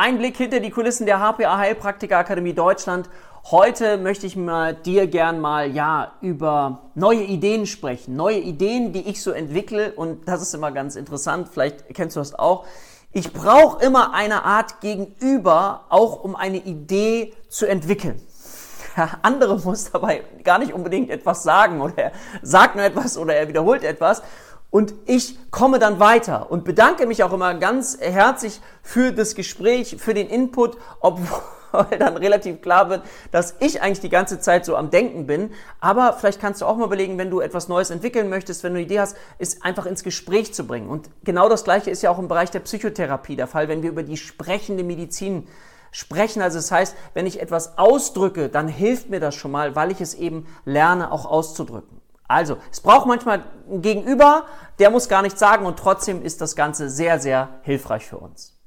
Ein Blick hinter die Kulissen der HPA Heilpraktiker Akademie Deutschland. Heute möchte ich mit dir gern mal ja über neue Ideen sprechen, neue Ideen, die ich so entwickle und das ist immer ganz interessant. Vielleicht kennst du das auch. Ich brauche immer eine Art Gegenüber, auch um eine Idee zu entwickeln. Der andere muss dabei gar nicht unbedingt etwas sagen oder er sagt nur etwas oder er wiederholt etwas, und ich komme dann weiter und bedanke mich auch immer ganz herzlich für das Gespräch, für den Input, obwohl dann relativ klar wird, dass ich eigentlich die ganze Zeit so am Denken bin. Aber vielleicht kannst du auch mal überlegen, wenn du etwas Neues entwickeln möchtest, wenn du eine Idee hast, ist einfach ins Gespräch zu bringen. Und genau das Gleiche ist ja auch im Bereich der Psychotherapie der Fall, wenn wir über die sprechende Medizin sprechen. Also das heißt, wenn ich etwas ausdrücke, dann hilft mir das schon mal, weil ich es eben lerne, auch auszudrücken. Also, es braucht manchmal ein Gegenüber, der muss gar nichts sagen und trotzdem ist das Ganze sehr, sehr hilfreich für uns.